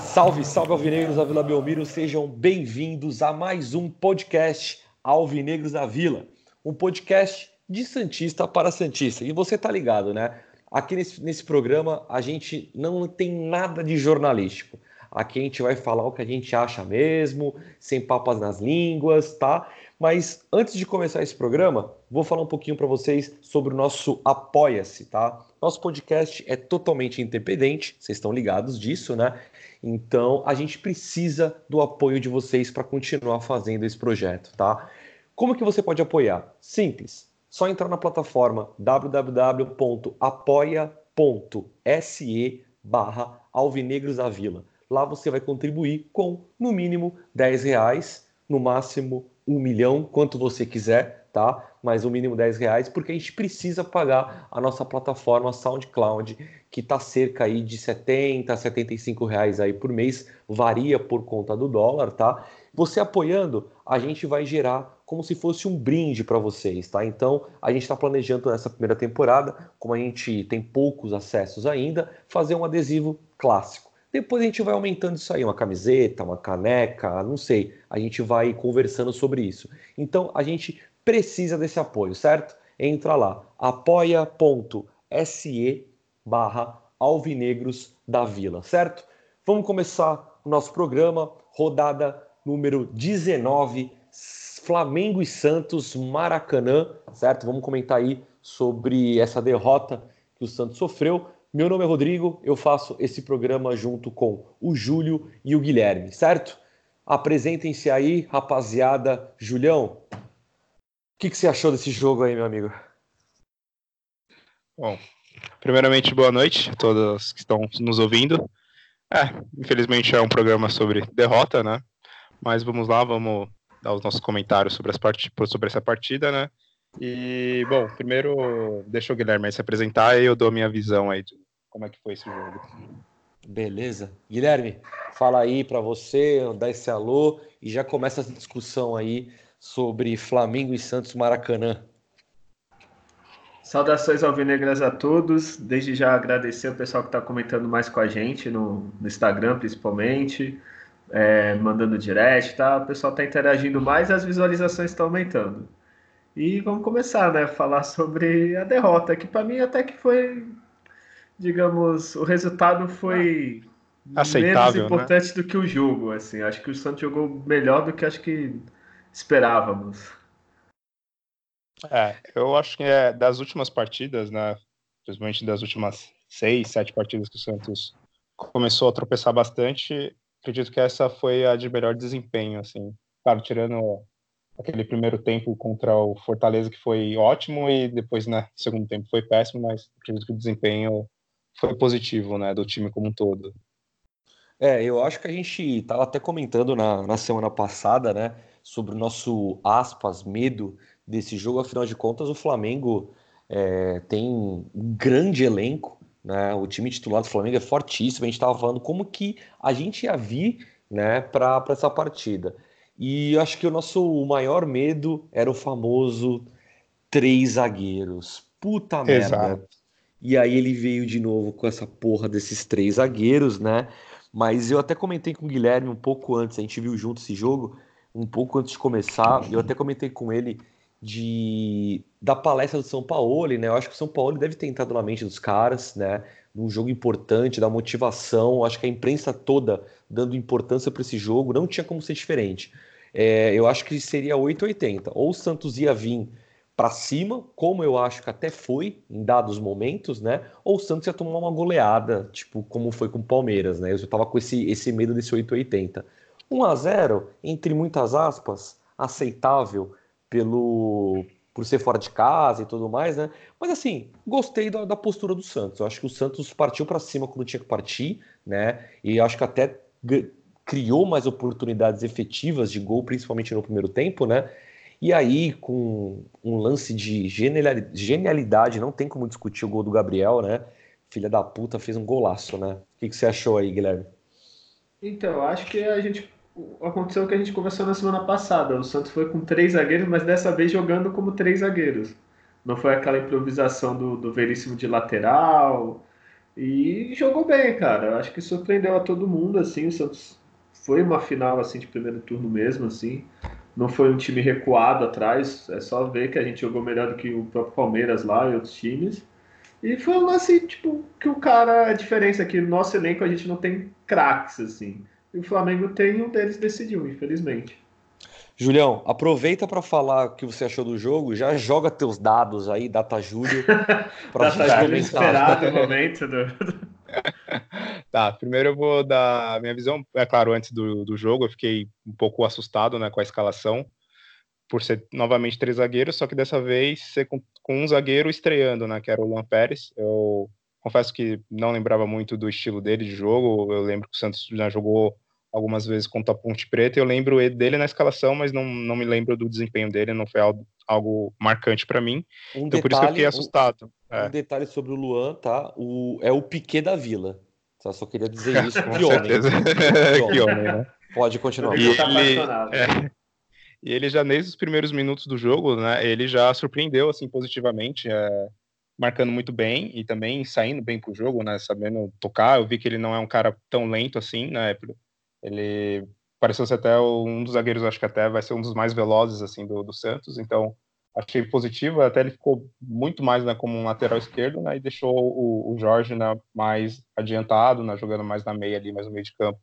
Salve, salve Alvinegros da Vila Belmiro, sejam bem-vindos a mais um podcast Alvinegros da Vila, um podcast de Santista para Santista. E você tá ligado, né? Aqui nesse, nesse programa a gente não tem nada de jornalístico. Aqui a gente vai falar o que a gente acha mesmo, sem papas nas línguas, tá? Mas antes de começar esse programa, vou falar um pouquinho para vocês sobre o nosso Apoia-se, tá? Nosso podcast é totalmente independente, vocês estão ligados disso, né? Então, a gente precisa do apoio de vocês para continuar fazendo esse projeto, tá? Como que você pode apoiar? Simples. Só entrar na plataforma www.apoia.se barra Alvinegros da Vila. Lá você vai contribuir com, no mínimo, 10 reais, no máximo um milhão, quanto você quiser, tá? Mas o mínimo 10 reais, porque a gente precisa pagar a nossa plataforma SoundCloud, que está cerca aí de 70 a 75 reais aí por mês, varia por conta do dólar, tá? Você apoiando, a gente vai gerar como se fosse um brinde para vocês, tá? Então, a gente está planejando nessa primeira temporada, como a gente tem poucos acessos ainda, fazer um adesivo clássico. Depois a gente vai aumentando isso aí, uma camiseta, uma caneca, não sei. A gente vai conversando sobre isso. Então, a gente precisa desse apoio, certo? Entra lá, apoia.se barra Alvinegros da Vila, certo? Vamos começar o nosso programa, rodada número 19, Flamengo e Santos, Maracanã, certo? Vamos comentar aí sobre essa derrota que o Santos sofreu. Meu nome é Rodrigo, eu faço esse programa junto com o Júlio e o Guilherme, certo? Apresentem-se aí, rapaziada. Julião, o que, que, você achou desse jogo aí, meu amigo? Bom, primeiramente, boa noite a todos que estão nos ouvindo. É, infelizmente é um programa sobre derrota, né? Mas vamos lá, vamos dar os nossos comentários sobre, as part... sobre essa partida, né? E, bom, primeiro deixa o Guilherme se apresentar e eu dou a minha visão aí de como é que foi esse jogo. Beleza. Guilherme, fala aí para você, dá esse alô e já começa essa discussão aí sobre Flamengo e Santos Maracanã. Saudações alvinegras a todos. Desde já agradecer o pessoal que está comentando mais com a gente no, no Instagram, principalmente, é, mandando direct, tá? O pessoal está interagindo mais e as visualizações estão aumentando. E vamos começar, né? Falar sobre a derrota, que para mim até que foi, digamos, o resultado foi Aceitável, menos importante né? do que o jogo. Assim, acho que o Santos jogou melhor do que acho que esperávamos. É, eu acho que é das últimas partidas, né? Principalmente das últimas seis, sete partidas que o Santos começou a tropeçar bastante. Acredito que essa foi a de melhor desempenho, assim. Claro, tirando aquele primeiro tempo contra o Fortaleza que foi ótimo e depois, né, segundo tempo foi péssimo, mas acredito que o desempenho foi positivo, né, do time como um todo. É, eu acho que a gente estava até comentando na, na semana passada, né, sobre o nosso, aspas, medo desse jogo. Afinal de contas, o Flamengo é, tem um grande elenco, né? O time titular do Flamengo é fortíssimo. A gente estava falando como que a gente ia vir né, para essa partida. E acho que o nosso maior medo era o famoso três zagueiros. Puta Exato. merda. E aí ele veio de novo com essa porra desses três zagueiros, né? Mas eu até comentei com o Guilherme um pouco antes, a gente viu junto esse jogo um pouco antes de começar, eu até comentei com ele de da palestra do São Paulo, né? Eu acho que o São Paulo deve ter entrado na mente dos caras, né? Num jogo importante, da motivação. Eu acho que a imprensa toda dando importância para esse jogo não tinha como ser diferente. É, eu acho que seria 880. Ou o Santos ia vir para cima, como eu acho que até foi em dados momentos, né? Ou o Santos ia tomar uma goleada, tipo como foi com o Palmeiras, né? Eu estava com esse, esse medo desse 880. 1 a 0 entre muitas aspas, aceitável pelo por ser fora de casa e tudo mais, né? Mas assim, gostei da, da postura do Santos. Eu acho que o Santos partiu para cima quando tinha que partir, né? E acho que até criou mais oportunidades efetivas de gol, principalmente no primeiro tempo, né? E aí, com um lance de genialidade, não tem como discutir o gol do Gabriel, né? Filha da puta fez um golaço, né? O que, que você achou aí, Guilherme? Então, acho que a gente aconteceu o que a gente conversou na semana passada. O Santos foi com três zagueiros, mas dessa vez jogando como três zagueiros. Não foi aquela improvisação do, do Veríssimo de lateral. E jogou bem, cara. Acho que surpreendeu a todo mundo, assim. O Santos foi uma final, assim, de primeiro turno mesmo, assim não foi um time recuado atrás, é só ver que a gente jogou melhor do que o próprio Palmeiras lá e outros times. E foi um lance, tipo, que o cara, a diferença é que no nosso elenco a gente não tem craques, assim. E o Flamengo tem, um deles decidiu, infelizmente. Julião, aproveita para falar o que você achou do jogo, já joga teus dados aí, data Júlio, para data Júlio esperado momento do... tá, primeiro eu vou dar a minha visão. É claro, antes do, do jogo eu fiquei um pouco assustado né, com a escalação, por ser novamente três zagueiros, só que dessa vez ser com, com um zagueiro estreando, né, que era o Luan Pérez. Eu confesso que não lembrava muito do estilo dele de jogo. Eu lembro que o Santos já jogou algumas vezes contra a Ponte Preta. Eu lembro dele na escalação, mas não, não me lembro do desempenho dele, não foi algo, algo marcante para mim. Um então detalhe, por isso que eu fiquei assustado. Um, é. um detalhe sobre o Luan, tá? O, é o Piquet da Vila. Só, só queria dizer isso. que homem. que homem, né? Pode continuar. E ele, é, e ele já, desde os primeiros minutos do jogo, né, ele já surpreendeu, assim, positivamente, é, marcando muito bem e também saindo bem pro jogo, né, sabendo tocar. Eu vi que ele não é um cara tão lento assim, né, ele pareceu ser até um dos zagueiros, acho que até vai ser um dos mais velozes, assim, do, do Santos, então achei positivo, até ele ficou muito mais né, como um lateral esquerdo, né, e deixou o, o Jorge né, mais adiantado, né, jogando mais na meia ali, mais no meio de campo.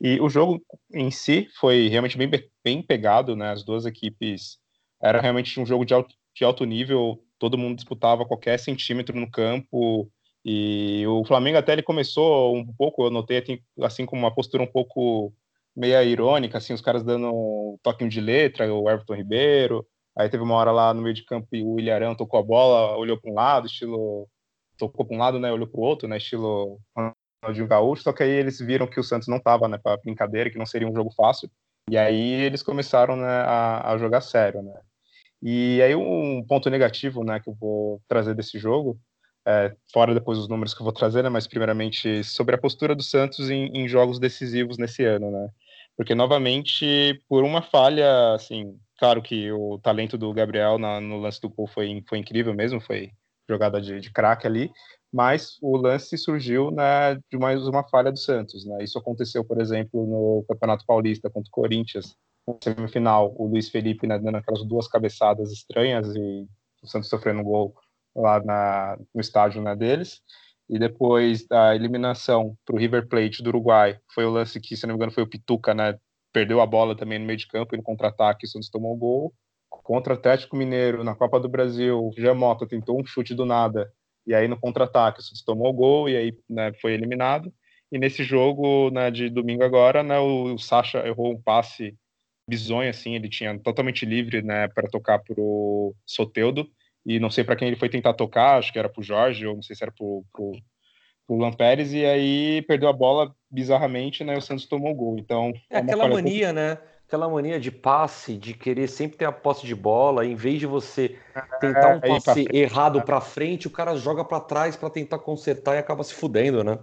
E o jogo em si foi realmente bem, bem pegado, né, as duas equipes, era realmente um jogo de alto, de alto nível, todo mundo disputava qualquer centímetro no campo, e o Flamengo até ele começou um pouco, eu notei assim, assim com uma postura um pouco meia irônica, assim, os caras dando um toquinho de letra, o Everton Ribeiro, Aí teve uma hora lá no meio de campo e o Ilharão tocou a bola, olhou para um lado, estilo. tocou para um lado, né? Olhou para o outro, né? Estilo Ronaldinho Gaúcho. Só que aí eles viram que o Santos não estava, né? Para brincadeira, que não seria um jogo fácil. E aí eles começaram né, a, a, jogar sério, né? E aí um ponto negativo, né? Que eu vou trazer desse jogo. É, fora depois os números que eu vou trazer, né, mas primeiramente sobre a postura do Santos em, em jogos decisivos nesse ano, né? Porque novamente por uma falha, assim, Claro que o talento do Gabriel na, no lance do gol foi, foi incrível mesmo, foi jogada de, de craque ali, mas o lance surgiu né, de mais uma falha do Santos. Né? Isso aconteceu, por exemplo, no Campeonato Paulista contra o Corinthians, semifinal, o Luiz Felipe né, dando aquelas duas cabeçadas estranhas e o Santos sofrendo um gol lá na, no estádio né, deles. E depois da eliminação para o River Plate do Uruguai, foi o lance que, se não me engano, foi o Pituca, né, perdeu a bola também no meio de campo e no contra-ataque o Santos tomou um gol. Contra o Atlético Mineiro, na Copa do Brasil, o Jamota tentou um chute do nada, e aí no contra-ataque o Santos tomou o gol e aí né, foi eliminado. E nesse jogo né, de domingo agora, né, o, o Sacha errou um passe bizonho, assim, ele tinha totalmente livre né, para tocar para o Soteudo, e não sei para quem ele foi tentar tocar, acho que era para o Jorge, ou não sei se era para o Luan Pérez, e aí perdeu a bola bizarramente, né? O Santos tomou o gol. Então. É aquela mania, né? Aquela mania de passe, de querer sempre ter a posse de bola, em vez de você tentar um é, passe pra errado para frente, o cara joga para trás para tentar consertar e acaba se fudendo, né?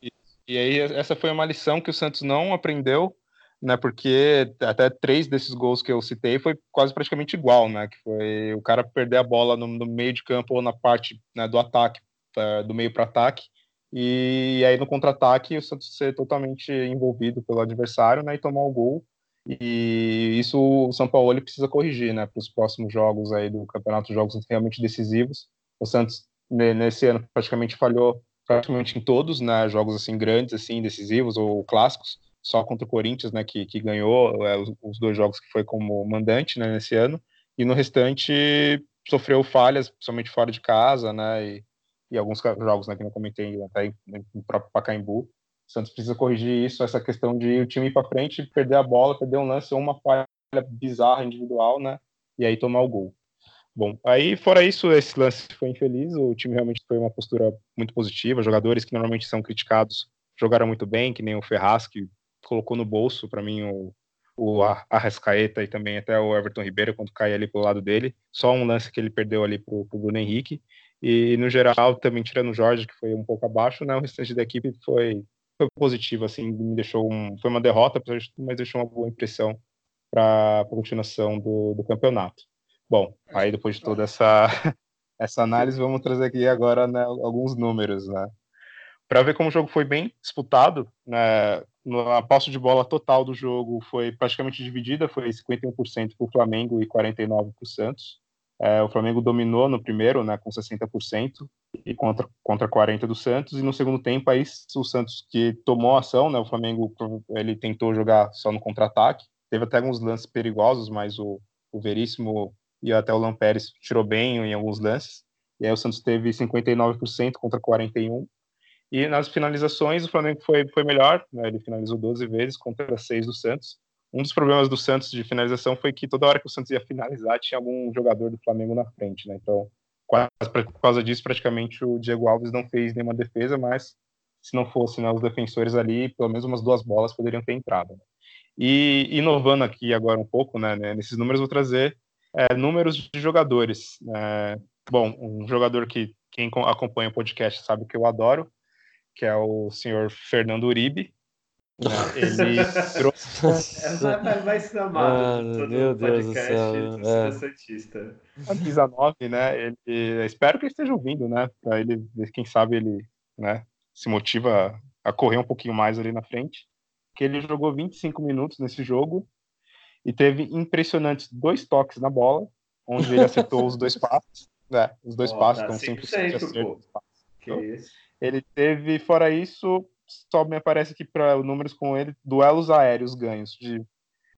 E, e aí essa foi uma lição que o Santos não aprendeu, né? Porque até três desses gols que eu citei foi quase praticamente igual, né? Que foi o cara perder a bola no, no meio de campo ou na parte né, do ataque, uh, do meio para ataque, e aí no contra-ataque o Santos ser totalmente envolvido pelo adversário, né, e tomar o gol. E isso o São Paulo precisa corrigir, né, para os próximos jogos aí do campeonato, jogos realmente decisivos. O Santos nesse ano praticamente falhou praticamente em todos, né, jogos assim grandes, assim decisivos ou clássicos. Só contra o Corinthians, né, que, que ganhou é, os, os, dois jogos que foi como mandante, né, nesse ano. E no restante sofreu falhas, principalmente fora de casa, né, e e alguns jogos né, que não comentei até no próprio Pacaembu. O Santos precisa corrigir isso, essa questão de o time ir para frente, perder a bola, perder um lance ou uma falha bizarra individual, né? E aí tomar o gol. Bom, aí fora isso, esse lance foi infeliz, o time realmente foi uma postura muito positiva, jogadores que normalmente são criticados jogaram muito bem, que nem o Ferraz, que colocou no bolso, para mim, o, o Arrascaeta e também até o Everton Ribeiro quando cai ali pelo lado dele. Só um lance que ele perdeu ali pro, pro Bruno Henrique. E no geral, também tirando o Jorge, que foi um pouco abaixo, né? O restante da equipe foi, foi positivo, assim, me deixou um, foi uma derrota, mas deixou uma boa impressão para a continuação do, do campeonato. Bom, aí depois de toda essa, essa análise, vamos trazer aqui agora né, alguns números, né? Para ver como o jogo foi bem disputado, né, a posse de bola total do jogo foi praticamente dividida, foi 51% para o Flamengo e 49% para o Santos. É, o Flamengo dominou no primeiro, né, com 60%, e contra, contra 40% do Santos, e no segundo tempo aí o Santos que tomou ação, né, o Flamengo ele tentou jogar só no contra-ataque, teve até alguns lances perigosos, mas o, o Veríssimo e até o Lampérez tirou bem em alguns lances, e aí o Santos teve 59% contra 41%, e nas finalizações, o Flamengo foi, foi melhor, né? ele finalizou 12 vezes contra 6 do Santos. Um dos problemas do Santos de finalização foi que toda hora que o Santos ia finalizar, tinha algum jogador do Flamengo na frente. Né? Então, quase, por causa disso, praticamente o Diego Alves não fez nenhuma defesa, mas se não fosse né, os defensores ali, pelo menos umas duas bolas poderiam ter entrado. Né? E inovando aqui agora um pouco, né, né nesses números, vou trazer é, números de jogadores. É, bom, um jogador que quem acompanha o podcast sabe que eu adoro, que é o senhor Fernando Uribe. Né? Ele trouxe. É mais amado. Ah, meu Deus do céu. É. Santista. Camisa 9, né? Ele, espero que ele esteja ouvindo, né? Para ele, quem sabe ele né, se motiva a correr um pouquinho mais ali na frente. Que ele jogou 25 minutos nesse jogo e teve impressionantes dois toques na bola, onde ele acertou os dois passos. Né, os dois oh, passos, tá então 100%, acerto. Que isso. Ele teve, fora isso, só me aparece aqui para números com ele, duelos aéreos ganhos. De,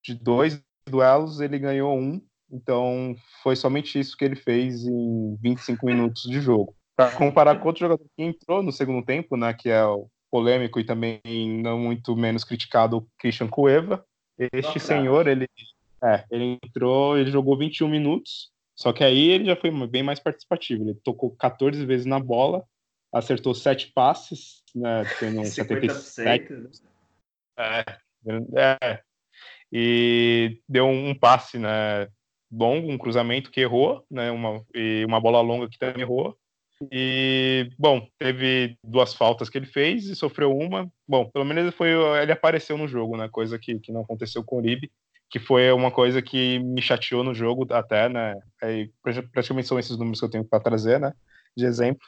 de dois duelos, ele ganhou um. Então, foi somente isso que ele fez em 25 minutos de jogo. Para comparar com outro jogador que entrou no segundo tempo, né, que é o polêmico e também não muito menos criticado, Christian Cueva. Este senhor, ele, é, ele entrou, ele jogou 21 minutos, só que aí ele já foi bem mais participativo. Ele tocou 14 vezes na bola, acertou sete passes, né, tendo um 77. Né? É, é, e deu um passe, né, longo, um cruzamento que errou, né, uma, e uma bola longa que também errou. E, bom, teve duas faltas que ele fez e sofreu uma. Bom, pelo menos ele, foi, ele apareceu no jogo, né, coisa que, que não aconteceu com o Uribe, que foi uma coisa que me chateou no jogo até, né, aí, praticamente são esses números que eu tenho para trazer, né, de exemplo.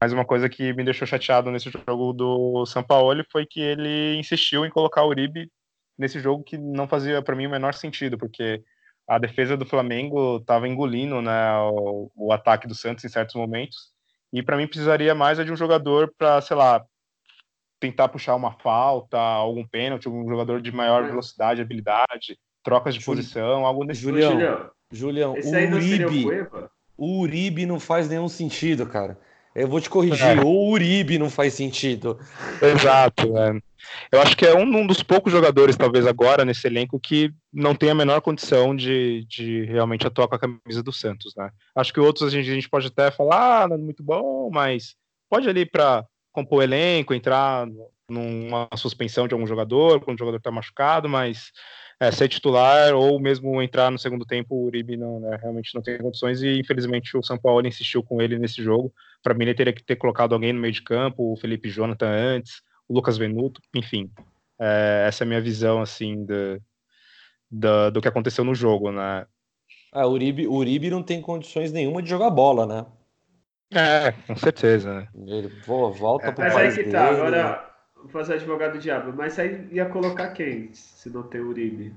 Mas uma coisa que me deixou chateado nesse jogo do São Paulo foi que ele insistiu em colocar o Uribe nesse jogo que não fazia para mim o menor sentido, porque a defesa do Flamengo estava engolindo né, o, o, ataque do Santos em certos momentos. E para mim precisaria mais de um jogador para, sei lá, tentar puxar uma falta, algum pênalti, um jogador de maior velocidade, habilidade, trocas de Jul... posição, algo nesse Julião, Julião, Julião, o Uribe, o Uribe não faz nenhum sentido, cara. Eu vou te corrigir, é. o Uribe não faz sentido. Exato, é. Eu acho que é um, um, dos poucos jogadores, talvez agora, nesse elenco, que não tem a menor condição de, de realmente atuar com a camisa do Santos, né? Acho que outros a gente, a gente pode até falar, ah, não é muito bom, mas pode ali para compor o elenco, entrar numa suspensão de algum jogador, quando o jogador está machucado, mas é, ser titular ou mesmo entrar no segundo tempo, o Uribe não, né, realmente não tem condições e infelizmente o São Paulo insistiu com ele nesse jogo. Para mim, ele teria que ter colocado alguém no meio de campo, o Felipe Jonathan antes, o Lucas Venuto, enfim. É, essa é a minha visão assim do, do, do que aconteceu no jogo, né? Ah, o Uribe, o Uribe não tem condições nenhuma de jogar bola, né? É, com certeza. Né? Ele pô, volta é, pro mas aí que tá, agora vou fazer advogado do diabo, mas aí ia colocar quem se não tem Uribe?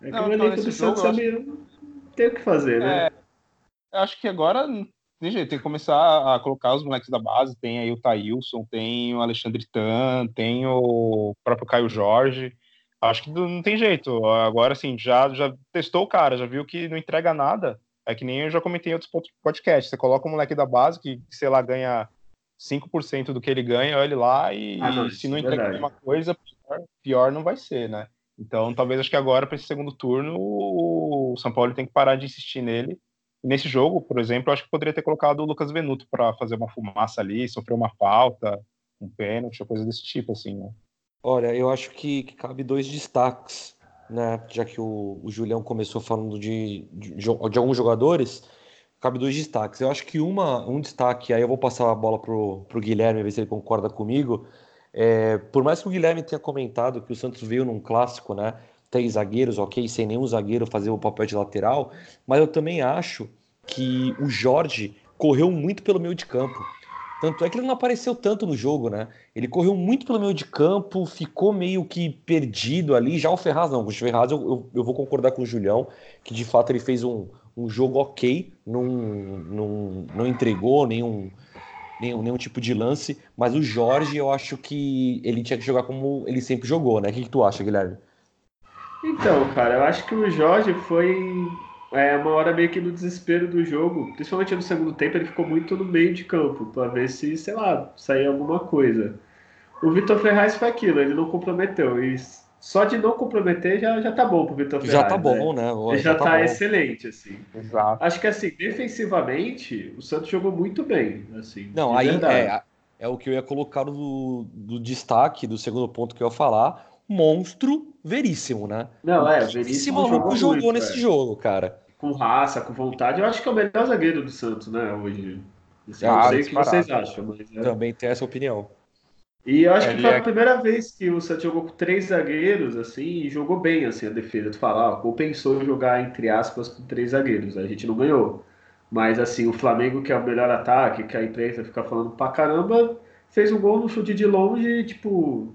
É que não, o elenco do Santos acho... tem o que fazer, né? É, acho que agora tem jeito, tem que começar a colocar os moleques da base. Tem aí o Thailson, tem o Alexandre Tan, tem o próprio Caio Jorge. Acho que não tem jeito. Agora, assim, já, já testou o cara, já viu que não entrega nada. É que nem eu já comentei em outros podcasts. Você coloca o moleque da base, que, sei lá, ganha 5% do que ele ganha, olha lá e, ah, não, se não entregar alguma coisa, pior, pior não vai ser, né? Então, talvez acho que agora, para esse segundo turno, o São Paulo tem que parar de insistir nele. E nesse jogo, por exemplo, acho que poderia ter colocado o Lucas Venuto para fazer uma fumaça ali, sofrer uma falta, um pênalti, coisa desse tipo, assim, né? Olha, eu acho que, que cabe dois destaques né? Já que o, o Julião começou falando de, de, de, alguns jogadores, cabe dois destaques. Eu acho que uma, um destaque, aí eu vou passar a bola pro, pro Guilherme, ver se ele concorda comigo. É, por mais que o Guilherme tenha comentado que o Santos veio num clássico, né? Três zagueiros, ok, sem nenhum zagueiro fazer o papel de lateral, mas eu também acho que o Jorge correu muito pelo meio de campo. Tanto é que ele não apareceu tanto no jogo, né? Ele correu muito pelo meio de campo, ficou meio que perdido ali. Já o Ferraz não. O Ferraz eu, eu, eu vou concordar com o Julião, que de fato ele fez um, um jogo ok, não, não, não entregou nenhum, nenhum, nenhum tipo de lance. Mas o Jorge, eu acho que ele tinha que jogar como ele sempre jogou, né? O que, que tu acha, Guilherme? Então, cara, eu acho que o Jorge foi é, uma hora meio que no desespero do jogo, principalmente no segundo tempo, ele ficou muito no meio de campo, para ver se, sei lá, saía alguma coisa. O Vitor Ferraz foi aquilo, ele não comprometeu. E só de não comprometer já, já tá bom pro Vitor Ferraz. Já tá bom, né? né? Ele já, já tá, tá excelente, assim. Exato. Acho que assim, defensivamente, o Santos jogou muito bem. Assim, não, aí é, é o que eu ia colocar do, do destaque do segundo ponto que eu ia falar monstro veríssimo, né? Não, é, veríssimo. Esse maluco jogou, jogou nesse é. jogo, cara. Com raça, com vontade. Eu acho que é o melhor zagueiro do Santos, né, hoje. Assim, ah, não sei o que vocês acham, mas. É... Também tem essa opinião. E eu acho Ele que foi é... a primeira vez que o Santos jogou com três zagueiros, assim, e jogou bem, assim, a defesa. Tu fala, ou pensou em jogar, entre aspas, com três zagueiros. A gente não ganhou. Mas, assim, o Flamengo, que é o melhor ataque, que a imprensa fica falando pra caramba, fez um gol no chute de longe, tipo,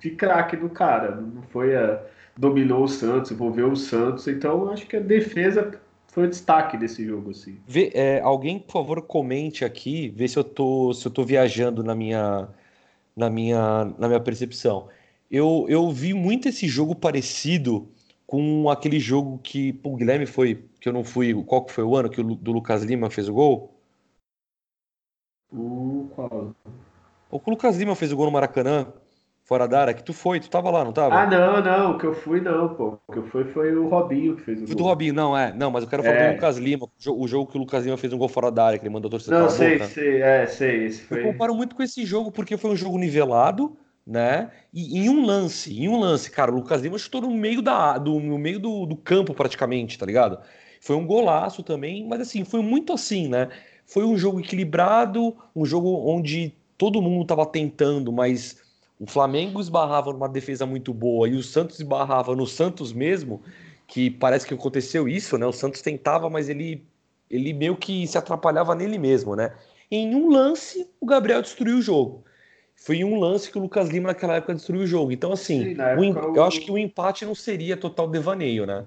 de craque do cara. Não foi a. Dominou o Santos, envolveu o Santos. Então, acho que a defesa foi o destaque desse jogo, assim. Vê, é, alguém, por favor, comente aqui, vê se eu tô, se eu tô viajando na minha, na minha, na minha percepção. Eu, eu vi muito esse jogo parecido com aquele jogo que o Guilherme foi, que eu não fui, qual que foi o ano que o do Lucas Lima fez o gol? O qual? O Lucas Lima fez o gol no Maracanã fora da área, que tu foi, tu tava lá, não tava? Ah, não, não, o que eu fui não, pô. O que eu fui foi o Robinho que fez o Foi do Robinho, não, é. Não, mas eu quero falar é. do Lucas Lima, o jogo que o Lucas Lima fez um gol fora da área, que ele mandou a torcida Não, sei, boca. sei, é, sei. Esse foi... Eu comparo muito com esse jogo, porque foi um jogo nivelado, né? E em um lance, em um lance, cara, o Lucas Lima chutou no meio, da, do, no meio do, do campo praticamente, tá ligado? Foi um golaço também, mas assim, foi muito assim, né? Foi um jogo equilibrado, um jogo onde todo mundo tava tentando, mas o Flamengo esbarrava numa defesa muito boa e o Santos esbarrava no Santos mesmo, que parece que aconteceu isso, né? O Santos tentava, mas ele, ele meio que se atrapalhava nele mesmo, né? Em um lance, o Gabriel destruiu o jogo. Foi em um lance que o Lucas Lima naquela época destruiu o jogo. Então, assim, Sim, o, eu acho que o empate não seria total devaneio, né?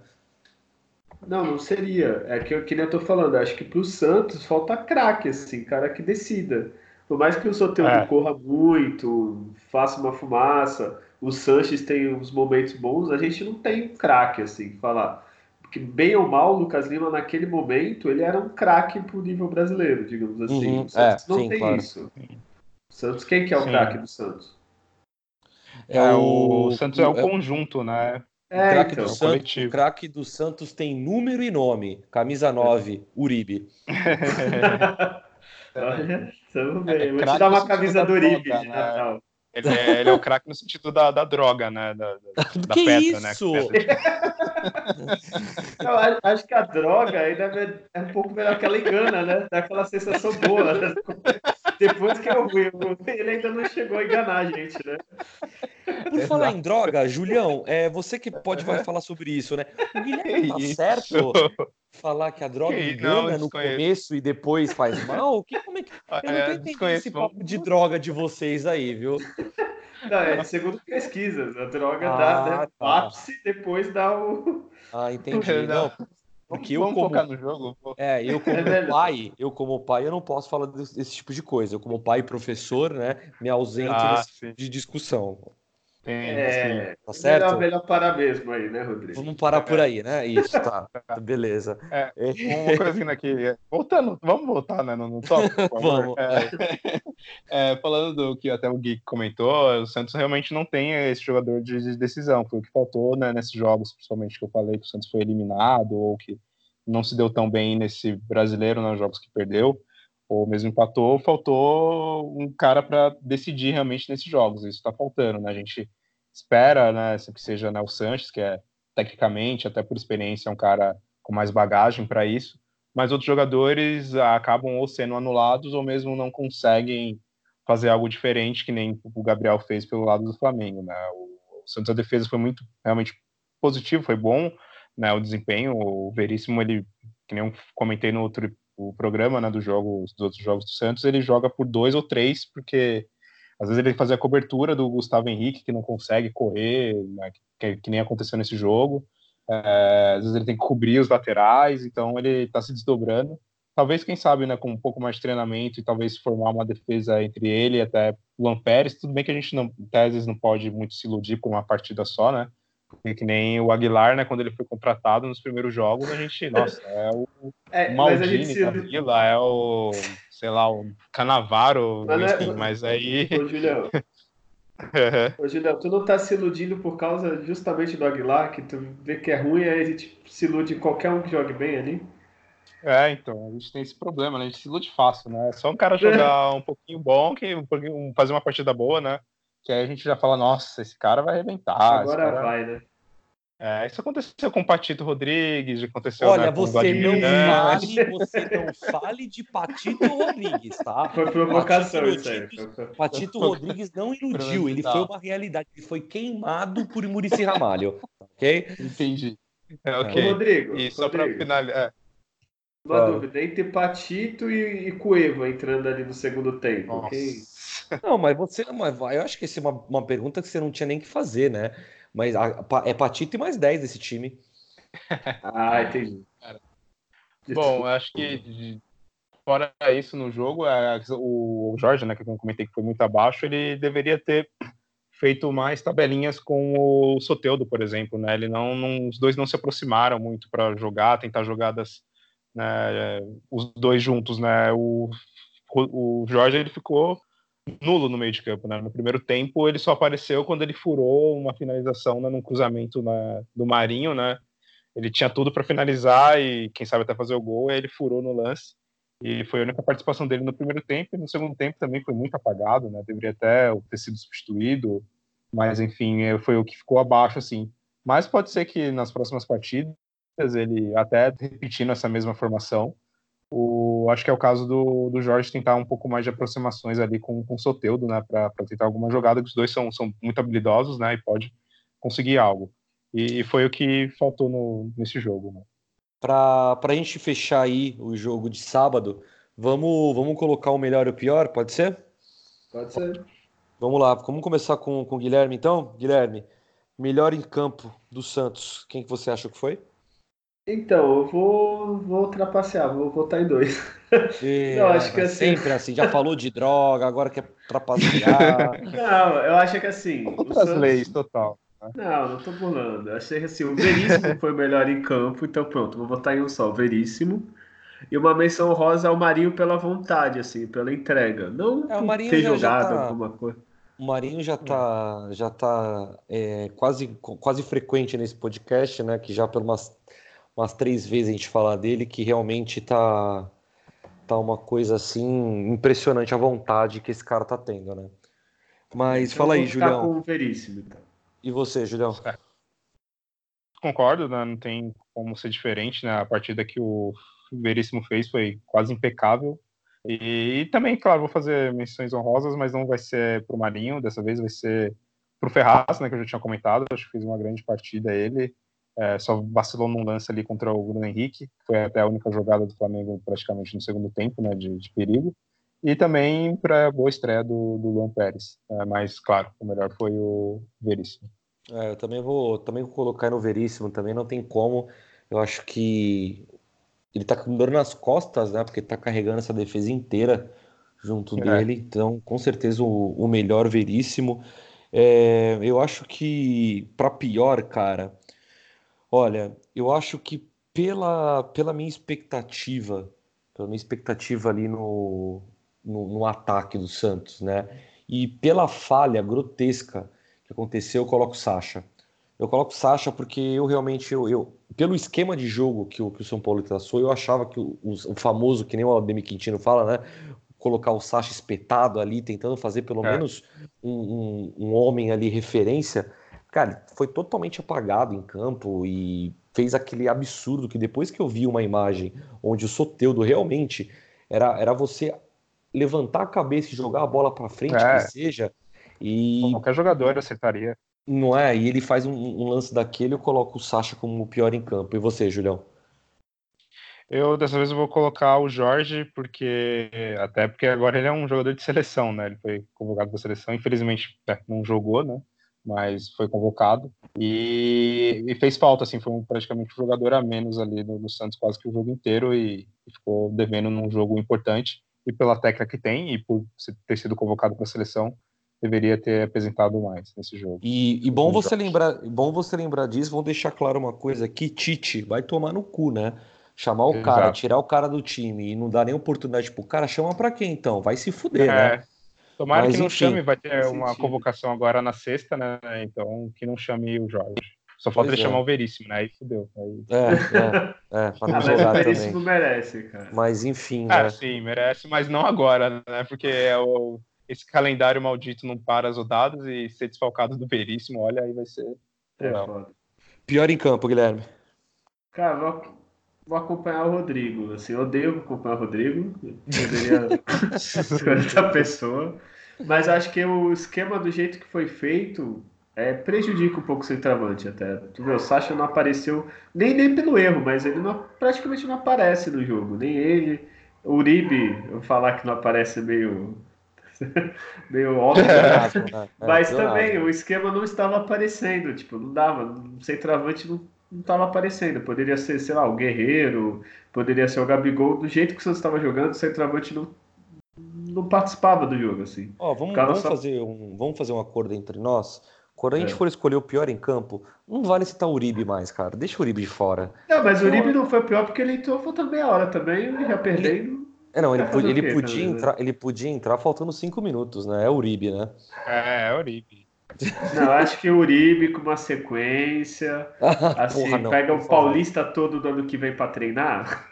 Não, não seria. É que, que nem eu tô falando. Acho que pro Santos falta craque, assim, cara que decida. Por mais que o Soteldo é. corra muito, faça uma fumaça, o Sanches tem uns momentos bons, a gente não tem um craque, assim, falar. Porque, bem ou mal, o Lucas Lima, naquele momento, ele era um craque pro nível brasileiro, digamos assim. Uhum, o Santos é, não sim, tem claro. isso. O Santos, quem que é o craque do Santos? É, é o, o Santos é o é conjunto, né? É, o craque então, do, Santos, craque do Santos tem número e nome. Camisa 9, Uribe. Olha, estamos bem. É, Vou te dar uma camisa do Uribe de né? Natal. Ele é, ele é o craque no sentido da, da droga, né? Da, da, da que pedra, né? isso? né? Eu acho que a droga ainda é, é um pouco melhor que ela engana, né? Dá aquela sensação boa. Né? Depois que eu vi, ele ainda não chegou a enganar a gente, né? Por falar em droga, Julião, é você que pode vai falar sobre isso, né? O Guilherme tá certo falar que a droga que, engana não, no começo e depois faz mal? Que, como é que... Eu não é, entendi esse papo de droga de vocês aí, viu? Não, é segundo pesquisas, a droga ah, dá né, tá. ápice depois dá o. Ah, entendi. Não, porque Vamos eu como no jogo. É, eu como é pai, eu como pai, eu não posso falar desse, desse, tipo de coisa. Eu como pai e professor, né, me ausento ah, de discussão. É, tá certo? Melhor, melhor parar mesmo aí, né, Rodrigo? Vamos parar por aí, né? Isso, tá. Beleza. É, uma coisinha aqui. Voltando, vamos voltar né, no, no tópico, vamos. É, é, falando do que até o Gui comentou, o Santos realmente não tem esse jogador de decisão. Foi o que faltou né, nesses jogos, principalmente que eu falei que o Santos foi eliminado ou que não se deu tão bem nesse brasileiro, nos jogos que perdeu ou mesmo empatou, faltou um cara para decidir realmente nesses jogos. Isso está faltando, né? A gente espera, né, que seja né, o Sanches, que é tecnicamente, até por experiência, é um cara com mais bagagem para isso, mas outros jogadores acabam ou sendo anulados ou mesmo não conseguem fazer algo diferente, que nem o Gabriel fez pelo lado do Flamengo. Né? O Santos, a defesa foi muito realmente positivo, foi bom né, o desempenho. O Veríssimo, ele, que nem eu comentei no outro o programa né, do jogo, dos outros jogos do Santos, ele joga por dois ou três, porque às vezes ele fazia a cobertura do Gustavo Henrique, que não consegue correr, né, que, que, nem aconteceu nesse jogo. É, às vezes ele tem que cobrir os laterais, então ele está se desdobrando. Talvez, quem sabe, né, com um pouco mais de treinamento e talvez formar uma defesa entre ele e até o Lampérez. Tudo bem que a gente, não, às não pode muito se iludir com uma partida só, né? Porque que nem o Aguilar, né, quando ele foi contratado nos primeiros jogos, a gente, nossa, é o é, Maldini se... Vila, é o, sei lá, o Canavaro, mas, enfim, é... mas aí... Ô, Julião, Ô, Julião, tu não tá se iludindo por causa justamente do Aguilar, que tu vê que é ruim, aí a gente se ilude em qualquer um que jogue bem ali? É, então, a gente tem esse problema, né? A gente se ilude fácil, né? É só um cara jogar um pouquinho bom, que um fazer uma partida boa, né? Que aí a gente já fala, nossa, esse cara vai arrebentar. Agora cara... vai, né? É, isso aconteceu com o Patito Rodrigues, aconteceu Olha, né, você não fale, você não fale de Patito Rodrigues, tá? Foi provocação Patito isso aí. Patito Rodrigues não iludiu, ele foi uma realidade, ele foi queimado por Murici Ramalho, ok? Entendi. É, ok. Ô, Rodrigo, e só para finalizar... É. Uma ah. dúvida, entre Patito e, e Cueva entrando ali no segundo tempo, ok? Não, mas você, mas eu acho que essa é uma, uma pergunta que você não tinha nem que fazer, né? Mas a, é Patito e mais 10 desse time. ah, entendi. Bom, acho que fora isso no jogo, o Jorge, né, que eu comentei que foi muito abaixo, ele deveria ter feito mais tabelinhas com o Soteudo, por exemplo, né? Ele não, não os dois não se aproximaram muito para jogar, tentar jogadas, né, os dois juntos, né? O, o Jorge ele ficou nulo no meio de campo. Né? No primeiro tempo, ele só apareceu quando ele furou uma finalização né, num cruzamento na, do Marinho. Né? Ele tinha tudo para finalizar e, quem sabe, até fazer o gol, e aí ele furou no lance. E foi a única participação dele no primeiro tempo. E no segundo tempo também foi muito apagado, né? deveria até ter sido substituído. Mas, enfim, é, foi o que ficou abaixo. assim. Mas pode ser que nas próximas partidas ele, até repetindo essa mesma formação, o, acho que é o caso do, do Jorge tentar um pouco mais de aproximações ali com, com o Soteudo, né, para tentar alguma jogada, que os dois são, são muito habilidosos, né, e pode conseguir algo. E, e foi o que faltou no, nesse jogo, né. Para a gente fechar aí o jogo de sábado, vamos, vamos colocar o melhor e o pior, pode ser? Pode ser. Vamos lá, vamos começar com, com o Guilherme então? Guilherme, melhor em campo do Santos, quem que você acha que foi? Então, eu vou, vou trapacear, vou votar em dois. E, não, acho que assim... Sempre assim, já falou de droga, agora quer trapacear. não, eu acho que assim. Outras Santos... leis, total. Né? Não, não tô pulando. Eu achei que assim, o Veríssimo foi o melhor em campo, então pronto, vou votar em um só, o Veríssimo. E uma menção rosa ao Marinho pela vontade, assim, pela entrega. Não é, o ter já, jogado já tá... alguma coisa. O Marinho já tá, já tá é, quase, quase frequente nesse podcast, né? Que já por umas umas três vezes a gente falar dele, que realmente tá, tá uma coisa assim impressionante a vontade que esse cara tá tendo, né? Mas então, fala aí, Julião. Com o Veríssimo, então. E você, Julião? É. Concordo, né? Não tem como ser diferente, né? A partida que o Veríssimo fez foi quase impecável. E, e também, claro, vou fazer menções honrosas, mas não vai ser pro Marinho, dessa vez vai ser pro Ferraz, né? Que eu já tinha comentado. Acho que fez uma grande partida ele. É, só vacilou num lance ali contra o Bruno Henrique, foi até a única jogada do Flamengo praticamente no segundo tempo, né, de, de perigo. E também para boa estreia do, do Luan Pérez. É, mas, claro, o melhor foi o Veríssimo. É, eu também vou, também vou colocar no Veríssimo, também não tem como. Eu acho que ele tá com dor nas costas, né? Porque tá carregando essa defesa inteira junto é. dele. Então, com certeza, o, o melhor Veríssimo. É, eu acho que, para pior, cara, Olha, eu acho que pela, pela minha expectativa, pela minha expectativa ali no, no, no ataque do Santos, né? E pela falha grotesca que aconteceu, eu coloco Sacha. Eu coloco Sacha porque eu realmente, eu, eu pelo esquema de jogo que o, que o São Paulo traçou, eu achava que o, o, famoso, que nem o Ademir Quintino fala, né? Colocar o Sacha espetado ali, tentando fazer pelo é. menos um, um, um homem ali referência cara, foi totalmente apagado em campo e fez aquele absurdo que depois que eu vi uma imagem onde o Soteudo realmente era, era você levantar a cabeça e jogar a bola para frente, é. que seja. E qualquer jogador acertaria. Não é? E ele faz um, um lance daquele, eu coloco o Sacha como o pior em campo. E você, Julião? Eu dessa vez eu vou colocar o Jorge, porque até porque agora ele é um jogador de seleção, né? Ele foi convocado para a seleção, infelizmente é, não jogou, né? Mas foi convocado e, e, fez falta, assim, foi um, praticamente um jogador a menos ali no, no Santos quase que o jogo inteiro e, e, ficou devendo num jogo importante. E pela técnica que tem e por ter sido convocado para a seleção, deveria ter apresentado mais nesse jogo. E, e bom você lembrar, bom você lembrar disso. Vamos deixar claro uma coisa aqui, Tite vai tomar no cu, né? Chamar o Exato. cara, tirar o cara do time e não dar nem oportunidade pro cara, chama para quem então? Vai se fuder, é. né? Tomara Mas, que não enfim, chame, vai ter uma sentido. convocação agora na sexta, né? Então que não chame o Jorge. Só falta ele é. chamar o Veríssimo, né? Aí fudeu. Aí... É, é, é, pra não ah, o Veríssimo também. merece, cara. Mas enfim, ah, né? sim, merece, mas não agora, né? Porque é o, esse calendário maldito não para as rodadas e ser desfalcado do Veríssimo, olha, aí vai ser. É, foda. Pior em campo, Guilherme. Cara, vou, vou acompanhar o Rodrigo. Assim, odeio acompanhar o Rodrigo. Poderia escolher outra pessoa. Mas acho que o esquema do jeito que foi feito é, prejudica um pouco o centroavante até. Tu vê, o Sacha não apareceu, nem, nem pelo erro, mas ele não, praticamente não aparece no jogo. Nem ele. O Uribe, eu falar que não aparece meio. meio óbvio. Né? É, mas também o esquema não estava aparecendo. Tipo, não dava. O centroavante não, não estava aparecendo. Poderia ser, sei lá, o Guerreiro, poderia ser o Gabigol. Do jeito que o Santos estava jogando, o centroavante não, não participava do jogo, assim. Ó, vamos, vamos só... fazer um, vamos fazer um acordo entre nós. Quando a gente é. for escolher o pior em campo, não vale citar o Uribe mais, cara. Deixa o Uribe de fora. Não, mas o Uribe não foi pior porque ele entrou faltando meia hora também, já perdendo. É, não, ele, podia, ele, podia entrar, ele podia entrar faltando cinco minutos, né? É o Uribe, né? É, é o Uribe. Não, acho que o Uribe com uma sequência. assim, Porra, não, pega o Paulista todo do ano que vem para treinar.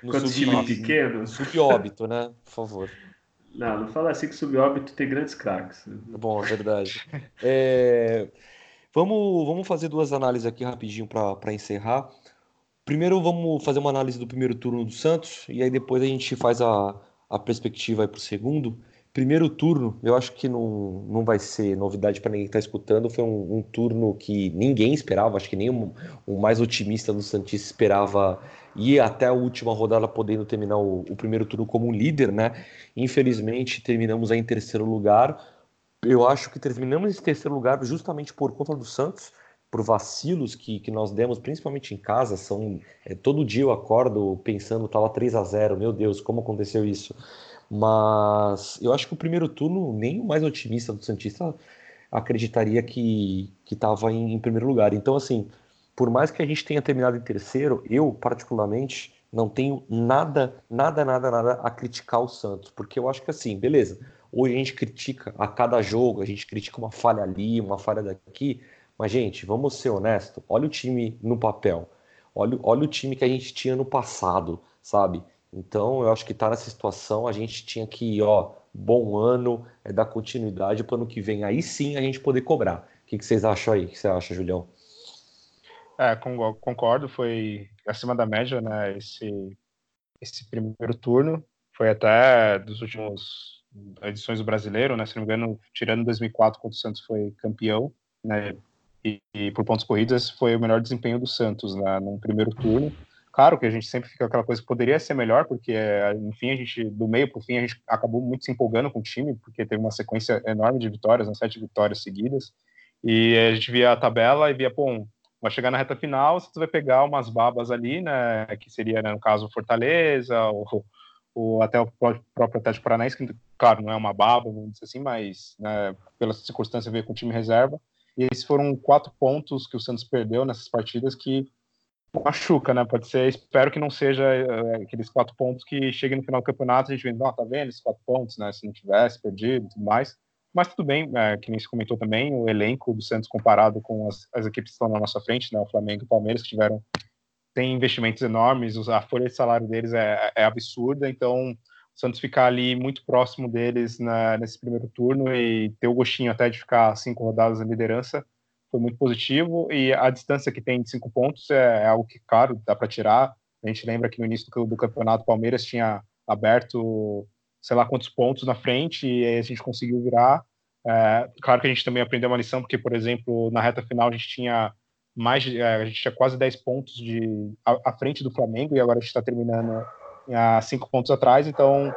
No Quando sub, time pequeno. Subóbito, né? Por favor. Não, não fala assim que subóbito tem grandes craques. Bom, é verdade. É, vamos, vamos fazer duas análises aqui rapidinho para encerrar. Primeiro vamos fazer uma análise do primeiro turno do Santos e aí depois a gente faz a, a perspectiva para o segundo. Primeiro turno, eu acho que não, não vai ser novidade para ninguém que está escutando. Foi um, um, turno que ninguém esperava, acho que nem o, o mais otimista do Santista esperava ir até a última rodada podendo terminar o, o primeiro turno como um líder, né? Infelizmente terminamos em terceiro lugar. Eu acho que terminamos em terceiro lugar justamente por conta do Santos, por vacilos que, que nós demos, principalmente em casa. São é, todo dia eu acordo pensando, estava 3 a 0 meu Deus, como aconteceu isso? Mas eu acho que o primeiro turno, nem o mais otimista do Santista acreditaria que estava em, em, primeiro lugar. Então, assim, por mais que a gente tenha terminado em terceiro, eu, particularmente, não tenho nada, nada, nada, nada a criticar o Santos. Porque eu acho que, assim, beleza, hoje a gente critica a cada jogo, a gente critica uma falha ali, uma falha daqui. Mas, gente, vamos ser honestos, olha o time no papel. Olha, olha o time que a gente tinha no passado, sabe? Então, eu acho que tá nessa situação, a gente tinha que, ó, bom ano, é dar continuidade para ano que vem. Aí sim a gente poder cobrar. O que, que vocês acham aí? O que você acha, Julião? É, concordo, foi acima da média, né? Esse, esse primeiro turno foi até dos últimos edições do Brasileiro, né? Se não me engano, tirando 2004, quando o Santos foi campeão, né? E, e por pontos corridos, foi o melhor desempenho do Santos né, num primeiro turno. Claro que a gente sempre fica aquela coisa que poderia ser melhor, porque, enfim, a gente, do meio para o fim, a gente acabou muito se empolgando com o time, porque teve uma sequência enorme de vitórias, né, sete vitórias seguidas, e a gente via a tabela e via, pô, vai chegar na reta final, você vai pegar umas babas ali, né, que seria, né, no caso, Fortaleza, ou, ou até o próprio Atlético Paranaense, que, claro, não é uma baba, vamos dizer assim, mas, né, pela circunstância, veio com o time reserva, e esses foram quatro pontos que o Santos perdeu nessas partidas que machuca, né? Pode ser, espero que não seja é, aqueles quatro pontos que cheguem no final do campeonato a gente vê, não, tá vendo esses quatro pontos, né? Se não tivesse perdido e tudo mais. Mas tudo bem, é, que nem se comentou também, o elenco do Santos comparado com as, as equipes que estão na nossa frente, né? O Flamengo e o Palmeiras, que tiveram tem investimentos enormes, a folha de salário deles é, é absurda, então o Santos ficar ali muito próximo deles na, nesse primeiro turno e ter o gostinho até de ficar cinco rodadas na liderança foi muito positivo e a distância que tem de cinco pontos é, é algo que, claro, dá para tirar. A gente lembra que no início do, do campeonato, o Palmeiras tinha aberto sei lá quantos pontos na frente e a gente conseguiu virar. É, claro que a gente também aprendeu uma lição, porque, por exemplo, na reta final a gente tinha mais, é, a gente tinha quase 10 pontos de, à, à frente do Flamengo e agora a gente está terminando a 5 pontos atrás, então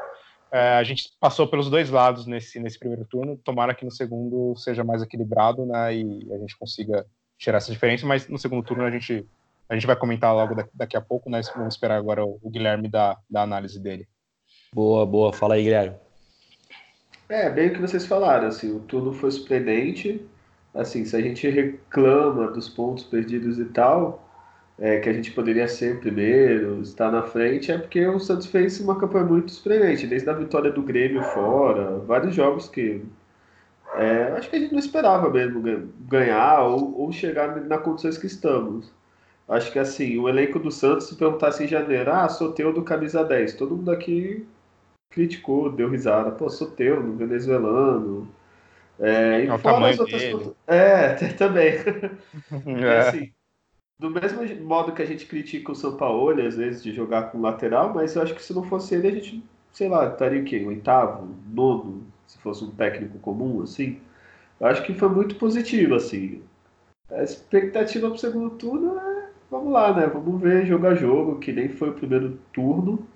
é, a gente passou pelos dois lados nesse, nesse primeiro turno. Tomara que no segundo seja mais equilibrado né, e a gente consiga tirar essa diferença, mas no segundo turno a gente, a gente vai comentar logo daqui a pouco, né? Vamos esperar agora o, o Guilherme dar da análise dele. Boa, boa. Fala aí, Guilherme. É, bem o que vocês falaram, assim, o turno foi surpreendente. Assim, se a gente reclama dos pontos perdidos e tal, é, que a gente poderia ser primeiro, estar na frente, é porque o Santos fez uma campanha muito surpreendente, desde a vitória do Grêmio fora, vários jogos que é, acho que a gente não esperava mesmo ganhar ou, ou chegar na condições que estamos. Acho que assim, o elenco do Santos, se perguntasse em janeiro, ah, Soteudo camisa 10, todo mundo aqui criticou, deu risada, pô, Soteudo, venezuelano. É, e é fora as outras. Dele. É, também. É. assim, do mesmo modo que a gente critica o São Paulo, às vezes, de jogar com lateral, mas eu acho que se não fosse ele, a gente, sei lá, estaria o quê? Oitavo, nono, se fosse um técnico comum, assim. Eu acho que foi muito positivo, assim. A expectativa para o segundo turno é, vamos lá, né? Vamos ver jogo a jogo, que nem foi o primeiro turno,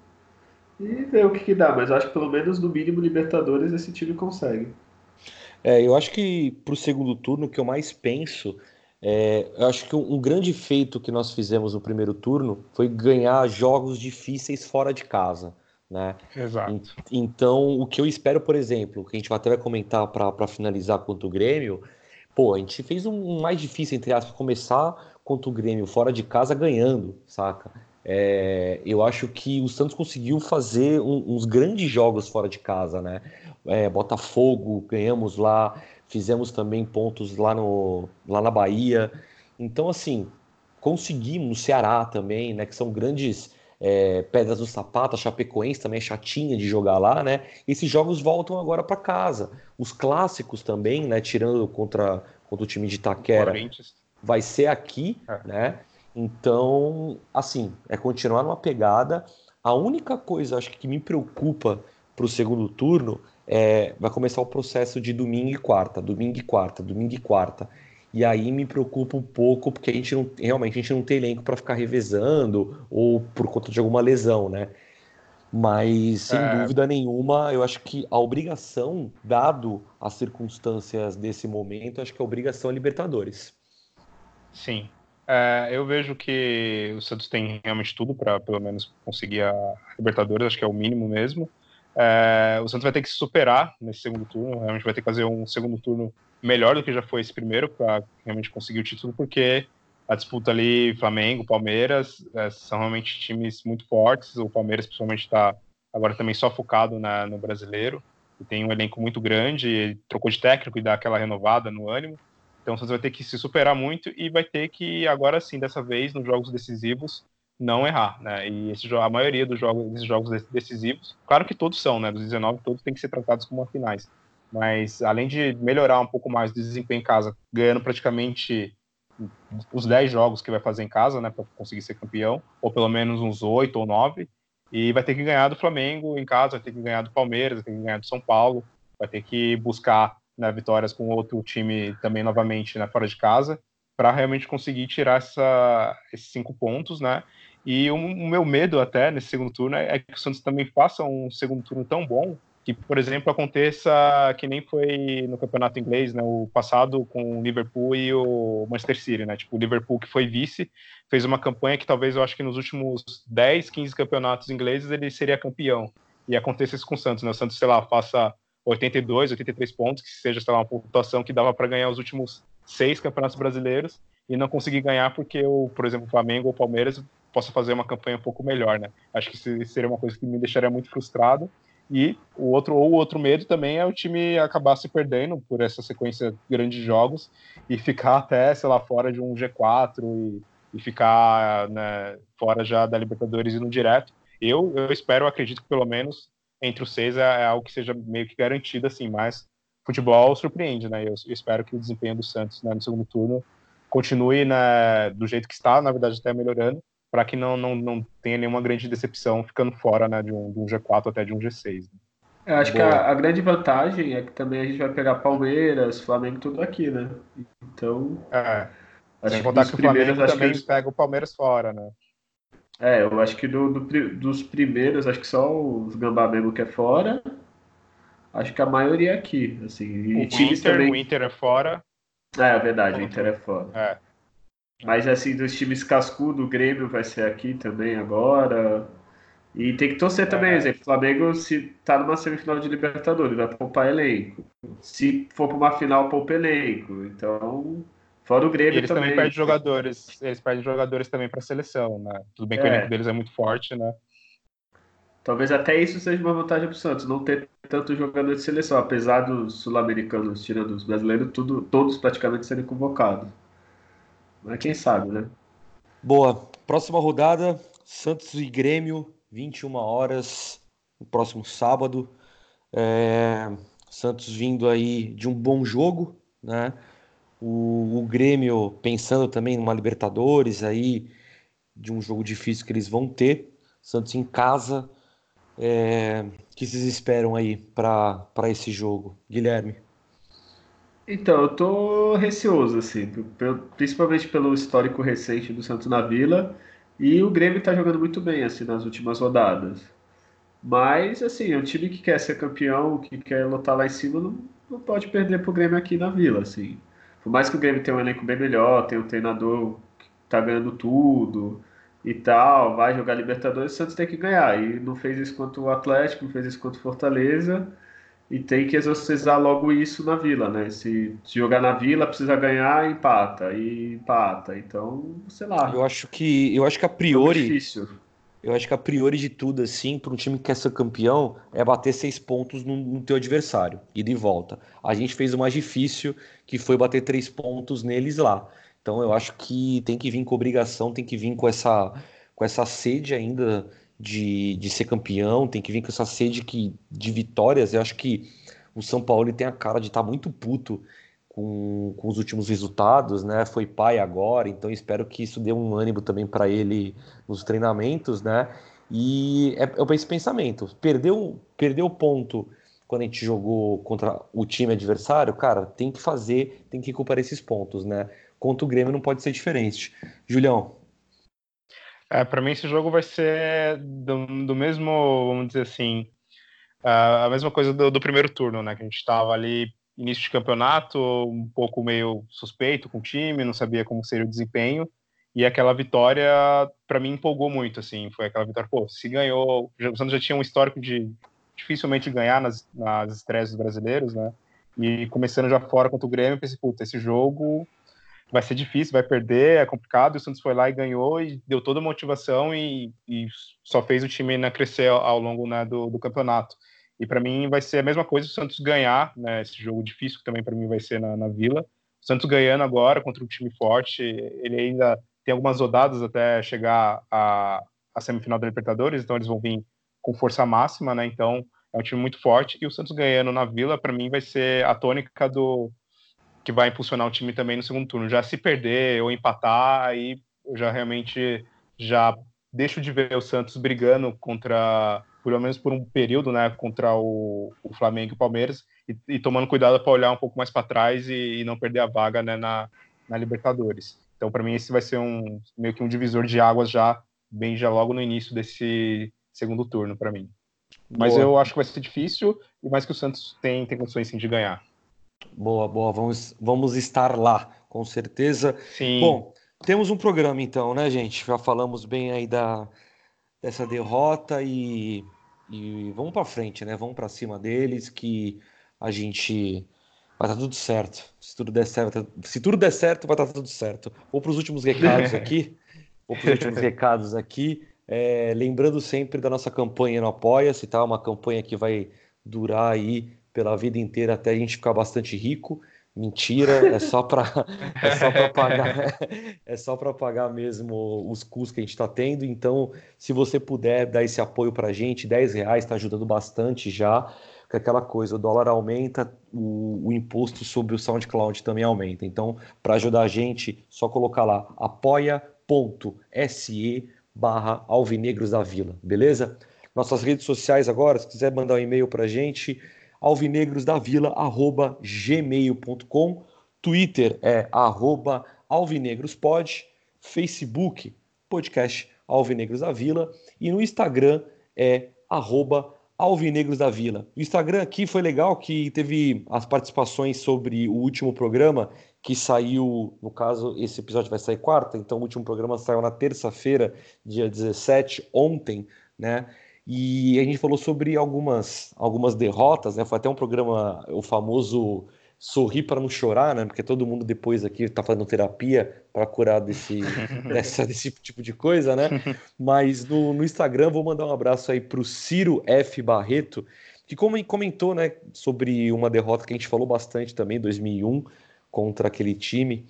e ver o que, que dá. Mas eu acho que pelo menos no mínimo Libertadores esse time consegue. É, eu acho que para o segundo turno, o que eu mais penso é, eu acho que um, um, grande feito que nós fizemos no primeiro turno foi ganhar jogos difíceis fora de casa. Né? Exato. Então, o que eu espero, por exemplo, que a gente até vai comentar para finalizar contra o Grêmio, pô, a gente fez um mais difícil, entre aspas, começar contra o Grêmio fora de casa ganhando, saca? É, eu acho que o Santos conseguiu fazer um, uns grandes jogos fora de casa, né? É, Botafogo, ganhamos lá, fizemos também pontos lá, no, lá na Bahia. Então, assim, conseguimos no Ceará também, né? Que são grandes é, pedras do sapato, a Chapecoense também é chatinha de jogar lá, né? Esses jogos voltam agora para casa. Os clássicos também, né? Tirando contra, contra o time de Itaquera, vai ser aqui, é. né? Então, assim, é continuar numa pegada. A única coisa, acho que, que me preocupa para o segundo turno é, vai começar o processo de domingo e quarta, domingo e quarta, domingo e quarta. E aí me preocupa um pouco, porque a gente não, realmente a gente não tem elenco para ficar revezando ou por conta de alguma lesão, né? Mas, sem é... dúvida nenhuma, eu acho que a obrigação, dado as circunstâncias desse momento, acho que a obrigação é Libertadores. Sim. É, eu vejo que o Santos tem realmente tudo para, pelo menos, conseguir a Libertadores, acho que é o mínimo mesmo. É, o Santos vai ter que se superar nesse segundo turno, realmente vai ter que fazer um segundo turno melhor do que já foi esse primeiro para realmente conseguir o título, porque a disputa ali, Flamengo, Palmeiras, é, são realmente times muito fortes. O Palmeiras, principalmente, está agora também só focado na, no brasileiro, e tem um elenco muito grande, trocou de técnico e dá aquela renovada no ânimo. Então o Santos vai ter que se superar muito e vai ter que, agora sim, dessa vez, nos jogos decisivos, não errar, né? E esse, a maioria dos jogos, desses jogos decisivos, claro que todos são, né? Dos 19, todos têm que ser tratados como finais. Mas além de melhorar um pouco mais o desempenho em casa, ganhando praticamente os 10 jogos que vai fazer em casa, né, para conseguir ser campeão, ou pelo menos uns 8 ou 9, e vai ter que ganhar do Flamengo em casa, vai ter que ganhar do Palmeiras, vai ter que ganhar do São Paulo, vai ter que buscar né, vitórias com outro time também novamente né, fora de casa, para realmente conseguir tirar essa, esses cinco pontos, né? E o, o, meu medo até nesse segundo turno é, é que o Santos também faça um segundo turno tão bom que, por exemplo, aconteça que nem foi no campeonato inglês, né, o passado com o Liverpool e o Manchester City, né? Tipo, o Liverpool que foi vice, fez uma campanha que talvez eu acho que nos últimos 10, 15 campeonatos ingleses ele seria campeão. E aconteça isso com o Santos, né? O Santos, sei lá, faça 82, 83 pontos, que seja, sei lá, uma pontuação que dava para ganhar os últimos seis campeonatos brasileiros e não conseguir ganhar porque, o, por exemplo, o Flamengo ou o Palmeiras possa fazer uma campanha um pouco melhor, né? Acho que seria uma coisa que me deixaria muito frustrado. E o outro ou o outro medo também é o time acabar se perdendo por essa sequência de jogos e ficar até, sei lá, fora de um G4 e, e ficar né, fora já da Libertadores e no direto. Eu, eu espero, acredito que pelo menos entre os seis é, é algo que seja meio que garantido, assim, mas futebol surpreende, né? Eu, eu espero que o desempenho do Santos né, no segundo turno continue né, do jeito que está, na verdade até melhorando, para que não, não, não tenha nenhuma grande decepção ficando fora né, de, um, de um G4 até de um G6. Né? Eu acho Boa. que a, a, grande vantagem é que também a gente vai pegar Palmeiras, Flamengo, tudo aqui, né? Então. É. Acho Sem contar que o Flamengo também que... pega o Palmeiras fora, né? É, eu acho que do, do, dos primeiros, acho que só os Gambá mesmo que é fora. Acho que a maioria é aqui. Assim, o, Inter, também... o Inter é fora. É, é verdade, o Inter é fora. É. Mas assim, dos times cascudo, o Grêmio vai ser aqui também agora. E tem que torcer também, é. exemplo, o Flamengo se tá numa semifinal de Libertadores, vai poupar elenco. Se for para uma final, poupa elenco. Então, fora o Grêmio e eles também. também perdem jogadores, eles perdem jogadores também para a seleção, né? Tudo bem que é. o elenco deles é muito forte, né? Talvez até isso seja uma vantagem para o Santos, não ter tanto jogador de seleção, apesar dos sul-americanos, tirando os brasileiros, tudo, todos praticamente serem convocados. Mas quem sabe, né? Boa. Próxima rodada, Santos e Grêmio, 21 horas, no próximo sábado. É, Santos vindo aí de um bom jogo, né? O, o, Grêmio pensando também numa Libertadores aí, de um jogo difícil que eles vão ter. Santos em casa. É, que vocês esperam aí para esse jogo, Guilherme? Então, eu tô receoso, assim, principalmente pelo histórico recente do Santos na Vila, e o Grêmio tá jogando muito bem, assim, nas últimas rodadas. Mas, assim, é um time que quer ser campeão, que quer lutar lá em cima, não, não pode perder pro Grêmio aqui na Vila, assim. Por mais que o Grêmio tenha um elenco bem melhor, tenha um treinador que tá ganhando tudo e tal, vai jogar Libertadores, o Santos tem que ganhar. E não fez isso contra o Atlético, não fez isso contra o Fortaleza e tem que exorcizar logo isso na Vila, né? Se, jogar na Vila, precisa ganhar, empata e empata. Então, sei lá. Eu acho que eu acho que a priori é difícil. Eu acho que a priori de tudo, assim, para um time que quer ser campeão, é bater seis pontos no, no teu adversário, e de volta. A gente fez o mais difícil, que foi bater três pontos neles lá. Então eu acho que tem que vir com obrigação, tem que vir com essa, com essa sede ainda de, de ser campeão, tem que vir com essa sede que, de vitórias. Eu acho que o São Paulo tem a cara de estar tá muito puto com, com os últimos resultados, né? Foi pai agora, então espero que isso dê um ânimo também para ele nos treinamentos, né? E é, é esse pensamento. Perdeu, perdeu ponto quando a gente jogou contra o time adversário, cara, tem que fazer, tem que recuperar esses pontos, né? Contra o Grêmio não pode ser diferente. Julião, é, para mim esse jogo vai ser do, do mesmo, vamos dizer assim, uh, a mesma coisa do, do, primeiro turno, né? Que a gente estava ali início de campeonato, um pouco meio suspeito com o time, não sabia como seria o desempenho. E aquela vitória, para mim, empolgou muito, assim. Foi aquela vitória, pô, se ganhou... O Santos já tinha um histórico de dificilmente ganhar nas, nas estreias dos brasileiros, né? E começando já fora contra o Grêmio, pensei, puta, esse jogo vai ser difícil, vai perder, é complicado. O Santos foi lá e ganhou e deu toda a motivação e, e só fez o time né, crescer ao longo né, do, do, campeonato. E para mim vai ser a mesma coisa o Santos ganhar, né, esse jogo difícil que também para mim vai ser na, na, Vila. O Santos ganhando agora contra um time forte, ele ainda tem algumas rodadas até chegar à, semifinal da Libertadores, então eles vão vir com força máxima, né? Então é um time muito forte e o Santos ganhando na Vila para mim vai ser a tônica do que vai impulsionar o time também no segundo turno. Já se perder ou empatar, aí eu já realmente já deixo de ver o Santos brigando contra, pelo menos por um período, né, contra o, o Flamengo e o Palmeiras, e, e tomando cuidado para olhar um pouco mais para trás e, e, não perder a vaga né, na, na Libertadores. Então, para mim, esse vai ser um meio que um divisor de águas já, bem já logo no início desse segundo turno, para mim. Mas Boa. eu acho que vai ser difícil, e mais que o Santos tem, tem condições sim de ganhar. Boa, boa. Vamos, vamos estar lá, com certeza. Sim. Bom, temos um programa então, né, gente? Já falamos bem aí da, dessa derrota e, e vamos para frente, né? Vamos para cima deles que a gente vai estar tá tudo certo. Se tudo der certo, se tudo der certo, vai estar tá tudo certo. Vou para os últimos recados aqui. Vou para os últimos recados aqui. É, lembrando sempre da nossa campanha no Apoia-se, tá? Uma campanha que vai durar aí pela vida inteira até a gente ficar bastante rico. Mentira, é só para é só para pagar é só para pagar mesmo os custos que a gente está tendo. Então, se você puder dar esse apoio para a gente, 10 reais está ajudando bastante já. que aquela coisa, o dólar aumenta, o, o imposto sobre o SoundCloud também aumenta. Então, para ajudar a gente, só colocar lá apoia.se barra Alvinegros da Vila, beleza? Nossas redes sociais agora, se quiser mandar um e-mail para a gente, alvinegrosdavila.gmail.com Twitter é arroba alvinegrospod, Facebook, podcast Alvinegros da Vila, e no Instagram é arroba Alvinegros da Vila. O Instagram aqui foi legal que teve as participações sobre o último programa que saiu, no caso, esse episódio vai sair quarta, então o último programa saiu na terça-feira, dia 17, ontem, né? E a gente falou sobre algumas, algumas derrotas, né? Foi até um programa, o famoso sorrir para não chorar, né? Porque todo mundo depois aqui está fazendo terapia para curar desse, dessa, desse tipo de coisa, né? Mas no, no Instagram vou mandar um abraço aí para o Ciro F. Barreto, que comentou, né, sobre uma derrota que a gente falou bastante também, 2001, contra aquele time,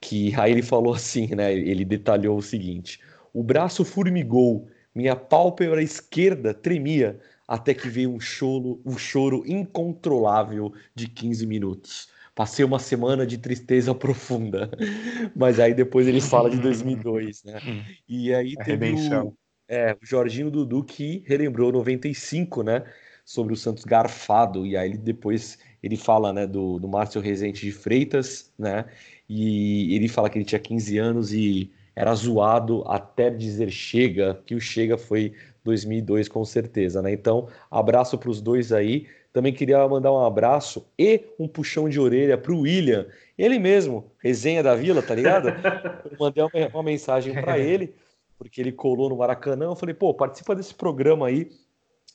que aí ele falou assim, né? Ele detalhou o seguinte: o braço formigou, minha pálpebra esquerda tremia até que veio um choro, um choro incontrolável de 15 minutos. Passei uma semana de tristeza profunda. Mas aí depois ele fala de 2002, né? E aí A teve redenção. o, é, o Jorginho Dudu que relembrou 95, né? Sobre o Santos garfado. E aí ele depois ele fala, né, do, do Márcio Rezende de Freitas, né? E ele fala que ele tinha 15 anos e era zoado até dizer chega, que o chega foi 2002 com certeza, né? Então, abraço para os dois aí. Também queria mandar um abraço e um puxão de orelha para o William, ele mesmo, resenha da Vila, tá ligado? Eu mandei uma, uma mensagem para ele, porque ele colou no Maracanã. Eu falei, pô, participa desse programa aí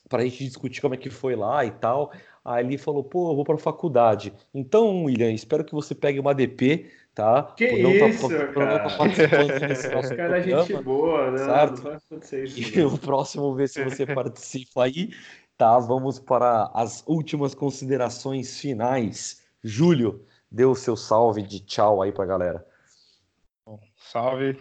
para a gente discutir como é que foi lá e tal. Aí ele falou, pô, eu vou para faculdade. Então, William, espero que você pegue uma DP, tá? Que Por não tá- isso, por não tá cara. participando desse nosso Cara, é programa. gente boa, né? certo? Não acontecer isso. E o próximo ver se você participa aí, tá? Vamos para as últimas considerações finais. Júlio, dê o seu salve de tchau aí pra galera. Salve,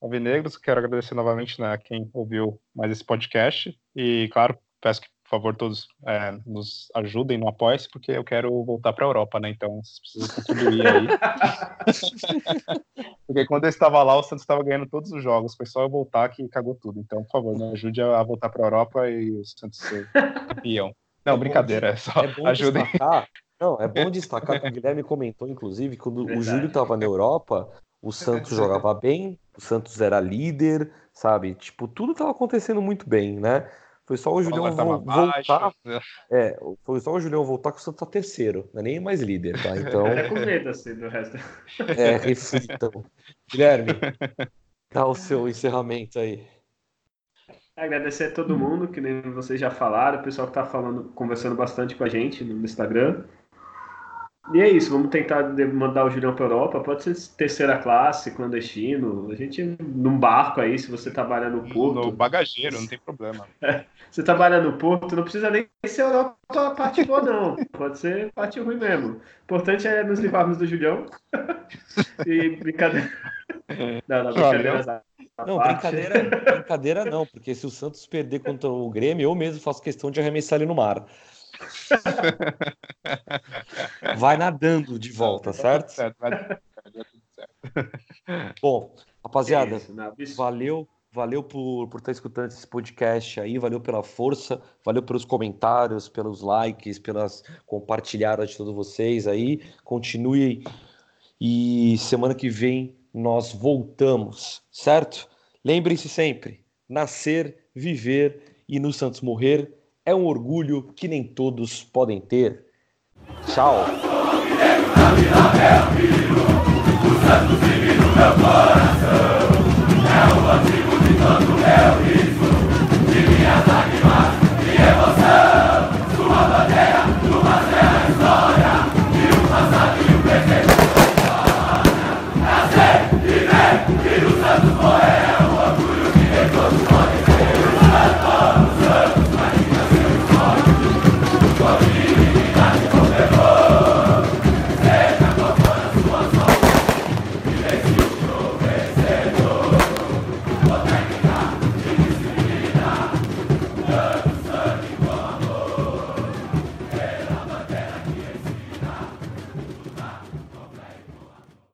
Salve Negros. Quero agradecer novamente né, a quem ouviu mais esse podcast. E, claro, peço que, por favor, todos é, nos ajudem no Apoia-se, porque eu quero voltar para a Europa, né? Então, vocês precisam contribuir aí. porque quando eu estava lá, o Santos estava ganhando todos os jogos. Foi só eu voltar que cagou tudo. Então, por favor, me ajude a voltar para a Europa e o Santos ser campeão. Não, É bom brincadeira, é só É bom ajudem. destacar, não, é bom destacar que o Guilherme comentou, inclusive, quando o Verdade. Júlio estava na Europa, o Santos jogava bem, o Santos era líder, sabe? Tipo, tudo estava acontecendo muito bem, né? Foi só o Julião tava vo- voltar. baixo. É, foi só o Julião voltar que o Santos tá terceiro, não é nem mais líder, tá? Então, Até com medo, assim, do resto. é, reflitam. Guilherme, dá o seu encerramento aí. Agradecer a todo mundo, que nem vocês já falaram, o pessoal que tá falando, conversando bastante com a gente no Instagram. E é isso, vamos tentar de- mandar o Julião para Europa. Pode ser terceira classe, clandestino. A gente num barco aí, se você trabalha no No porto. bagageiro, não tem problema. Você trabalha no porto, não precisa nem ser Europa a parte boa, não. Pode ser parte ruim mesmo. O importante é nos livrarmos do Julião. E brincadeira. Não, não, brincadeira. Não, brincadeira, brincadeira não, porque se o Santos perder contra o Grêmio, eu mesmo faço questão de arremessar ele no mar. Vai nadando de volta, certo? Certo, vai dar tudo certo. Bom, rapaziada, É isso. valeu, valeu por, por estar escutando esse podcast aí, valeu pela força, valeu pelos comentários, pelos likes, pelas compartilhadas de todos vocês aí. Continue e semana que vem nós voltamos, certo? Lembrem-se sempre, nascer, viver e no Santos morrer é um orgulho que nem todos podem ter. Tchau. É o antigo de tanto